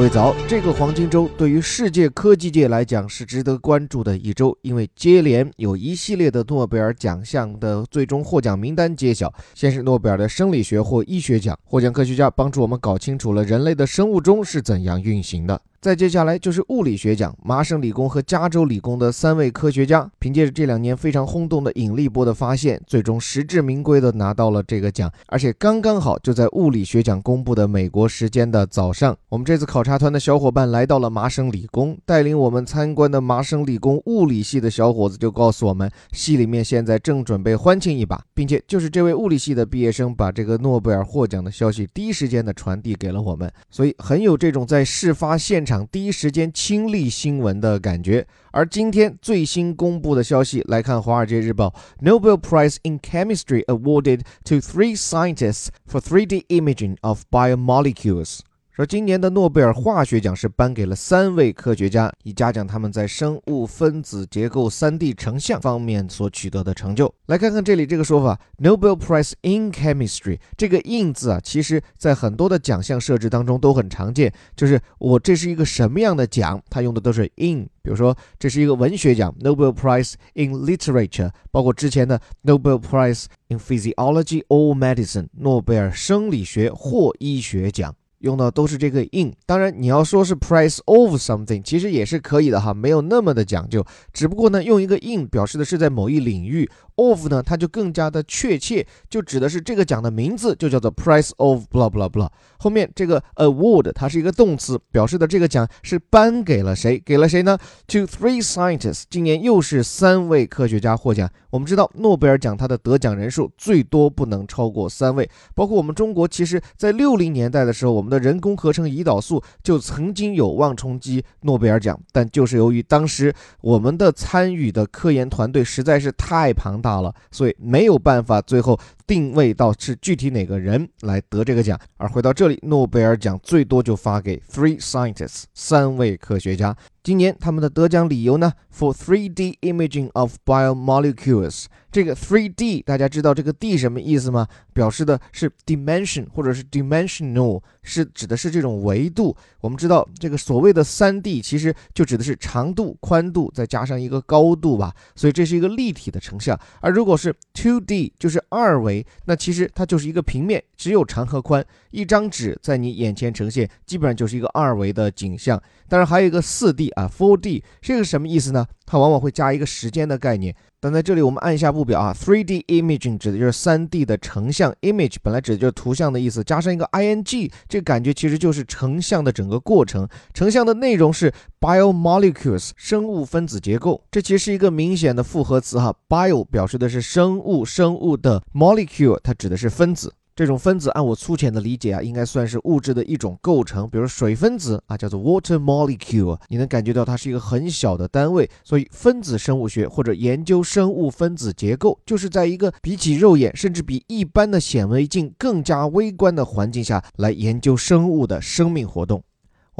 各位早，这个黄金周对于世界科技界来讲是值得关注的一周，因为接连有一系列的诺贝尔奖项的最终获奖名单揭晓。先是诺贝尔的生理学或医学奖，获奖科学家帮助我们搞清楚了人类的生物钟是怎样运行的。再接下来就是物理学奖，麻省理工和加州理工的三位科学家，凭借着这两年非常轰动的引力波的发现，最终实至名归的拿到了这个奖，而且刚刚好就在物理学奖公布的美国时间的早上。我们这次考察团的小伙伴来到了麻省理工，带领我们参观的麻省理工物理系的小伙子就告诉我们，系里面现在正准备欢庆一把，并且就是这位物理系的毕业生把这个诺贝尔获奖的消息第一时间的传递给了我们，所以很有这种在事发现场。场第一时间亲历新闻的感觉。而今天最新公布的消息来看，《华尔街日报》Nobel Prize in Chemistry awarded to three scientists for 3D imaging of biomolecules。 说今年的诺贝尔化学奖是颁给了三位科学家，以嘉奖他们在生物分子结构 3D 成像方面所取得的成就。来看看这里这个说法，Nobel Prize in Chemistry 这个 in 字啊，其实在很多的奖项设置当中都很常见，就是我这是一个什么样的奖，它用的都是 in。比如说这是一个文学奖，Nobel Prize in Literature，包括之前的 Nobel Prize in Physiology or Medicine，诺贝尔生理学或医学奖。用的都是这个 in，当然你要说是 price of something，其实也是可以的哈，没有那么的讲究。只不过呢，用一个 in 表示的是在某一领域，of 呢它就更加的确切，就指的是这个奖的名字就叫做 price of blah blah blah。后面这个 award 它是一个动词，表示的这个奖是颁给了谁？给了谁呢？To three scientists，今年又是三位科学家获奖。我们知道诺贝尔奖它的得奖人数最多不能超过三位，包括我们中国，其实在六零年代的时候，我们的人工合成胰岛素就曾经有望冲击诺贝尔奖，但就是由于当时我们的参与的科研团队实在是太庞大了，所以没有办法最后定位到是具体哪个人来得这个奖。而回到这里，诺贝尔奖最多就发给 three scientists 三位科学家。今年他们的得奖理由呢？For 3D imaging of biomolecules，这个 3D 大家知道这个 D 什么意思吗？表示的是 dimension 或者是 dimensional，是指的是这种维度。我们知道这个所谓的 3D 其实就指的是长度、宽度再加上一个高度吧，所以这是一个立体的成像。而如果是 2D 就是二维，那其实它就是一个平面，只有长和宽，一张纸在你眼前呈现，基本上就是一个二维的景象。当然还有一个四 D。啊，Four D 这个什么意思呢？它往往会加一个时间的概念。但在这里我们按一下不表啊，3D imaging 指的就是三 D 的成像，image 本来指的就是图像的意思，加上一个 ing，这个感觉其实就是成像的整个过程。成像的内容是 biomolecules 生物分子结构，这其实是一个明显的复合词哈，bio 表示的是生物，生物的 molecule 它指的是分子。这种分子，按我粗浅的理解啊，应该算是物质的一种构成。比如水分子啊，叫做 water molecule，你能感觉到它是一个很小的单位。所以分子生物学或者研究生物分子结构，就是在一个比起肉眼，甚至比一般的显微镜更加微观的环境下来研究生物的生命活动。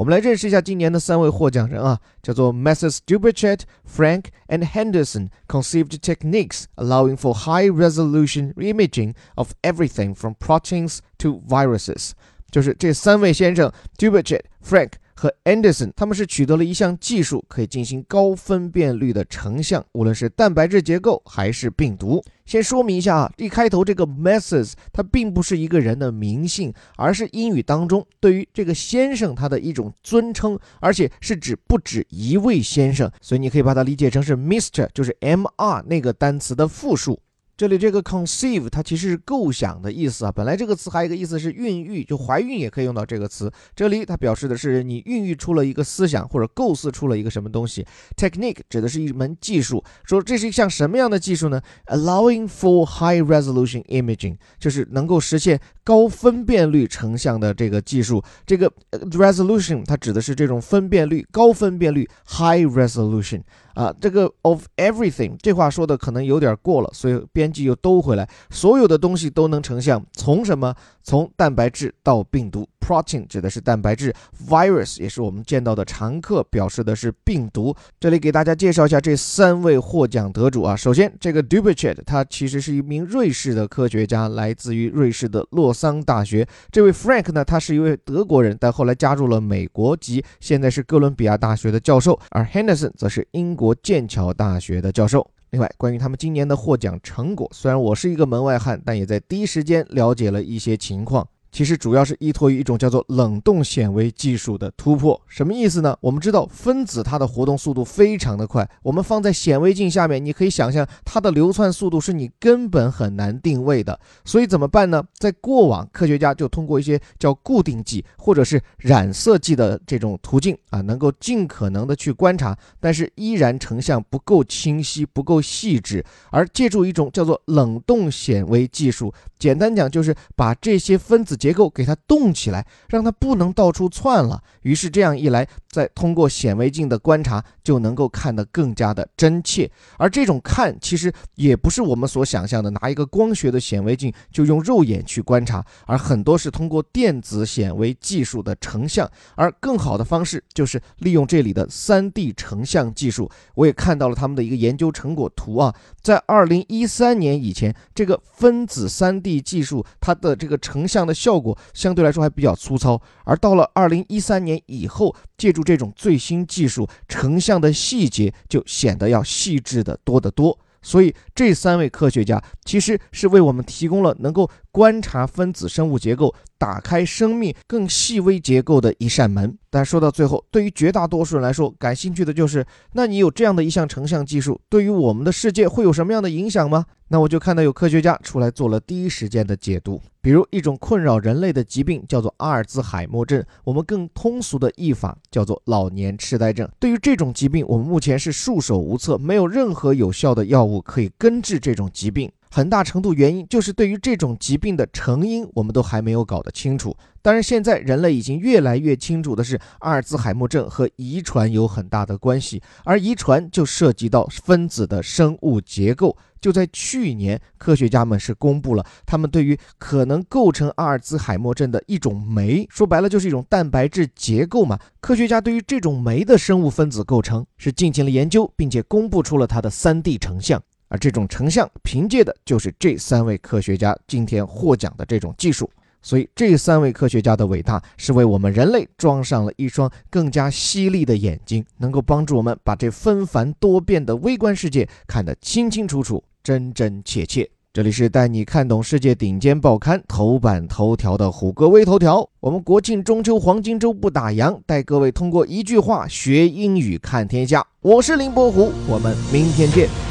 我们来认识一下今年的三位获奖人啊，叫做 Messrs. Dubochet, Frank and Henderson conceived techniques allowing for high-resolution imaging of everything from proteins to viruses。就是这三位先生，Dubochet、Frank 和 Anderson，他们是取得了一项技术，可以进行高分辨率的成像，无论是蛋白质结构还是病毒。先说明一下啊，一开头这个 Messrs，它并不是一个人的名姓，而是英语当中对于这个先生他的一种尊称，而且是指不止一位先生，所以你可以把它理解成是 Mister，就是 M-R 那个单词的复数。这里这个 conceive 它其实是构想的意思啊，本来这个词还有一个意思是孕育，就怀孕也可以用到这个词。这里它表示的是你孕育出了一个思想或者构思出了一个什么东西。Technique 指的是一门技术，说这是一项什么样的技术呢？Allowing for high resolution imaging 就是能够实现高分辨率成像的这个技术。这个 resolution 它指的是这种分辨率，高分辨率 high resolution。啊，这个 of everything 这话说的可能有点过了，所以编辑又兜回来，所有的东西都能成像，从什么？从蛋白质到病毒 protein 指的是蛋白质，virus 也是我们见到的常客，表示的是病毒。这里给大家介绍一下这三位获奖得主啊。首先，这个 Dubichet 他其实是一名瑞士的科学家，来自于瑞士的洛桑大学。这位 Frank 呢，他是一位德国人，但后来加入了美国籍，现在是哥伦比亚大学的教授。而 Henderson 则是英国剑桥大学的教授。另外，关于他们今年的获奖成果，虽然我是一个门外汉，但也在第一时间了解了一些情况。其实主要是依托于一种叫做冷冻显微技术的突破，什么意思呢？我们知道分子它的活动速度非常的快，我们放在显微镜下面，你可以想象它的流窜速度是你根本很难定位的。所以怎么办呢？在过往，科学家就通过一些叫固定剂或者是染色剂的这种途径啊，能够尽可能的去观察，但是依然成像不够清晰、不够细致，而借助一种叫做冷冻显微技术，简单讲就是把这些分子。结构给它冻起来，让它不能到处窜了。于是这样一来，再通过显微镜的观察，就能够看得更加的真切。而这种看，其实也不是我们所想象的，拿一个光学的显微镜就用肉眼去观察，而很多是通过电子显微技术的成像。而更好的方式就是利用这里的 3D 成像技术。我也看到了他们的一个研究成果图啊，在2013年以前，这个分子 3D 技术它的这个成像的效。效果相对来说还比较粗糙，而到了二零一三年以后，借助这种最新技术，成像的细节就显得要细致的多得多。所以这三位科学家其实是为我们提供了能够观察分子生物结构、打开生命更细微结构的一扇门。但说到最后，对于绝大多数人来说，感兴趣的就是：那你有这样的一项成像技术，对于我们的世界会有什么样的影响吗？那我就看到有科学家出来做了第一时间的解读，比如一种困扰人类的疾病叫做阿尔兹海默症，我们更通俗的译法叫做老年痴呆症。对于这种疾病，我们目前是束手无策，没有任何有效的药物可以根治这种疾病。很大程度原因就是对于这种疾病的成因，我们都还没有搞得清楚。当然，现在人类已经越来越清楚的是，阿尔兹海默症和遗传有很大的关系，而遗传就涉及到分子的生物结构。就在去年，科学家们是公布了他们对于可能构成阿尔兹海默症的一种酶，说白了就是一种蛋白质结构嘛。科学家对于这种酶的生物分子构成是进行了研究，并且公布出了它的 3D 成像。而这种成像凭借的就是这三位科学家今天获奖的这种技术，所以这三位科学家的伟大是为我们人类装上了一双更加犀利的眼睛，能够帮助我们把这纷繁多变的微观世界看得清清楚楚、真真切切。这里是带你看懂世界顶尖报刊头版头条的虎哥微头条。我们国庆中秋黄金周不打烊，带各位通过一句话学英语看天下。我是林伯虎，我们明天见。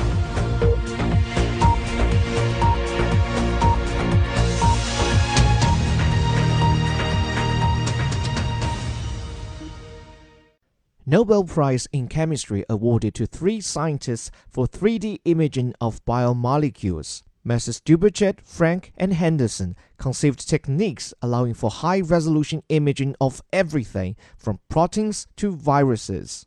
Nobel Prize in Chemistry awarded to three scientists for 3D imaging of biomolecules. Messrs. Dubichet, Frank, and Henderson conceived techniques allowing for high resolution imaging of everything from proteins to viruses.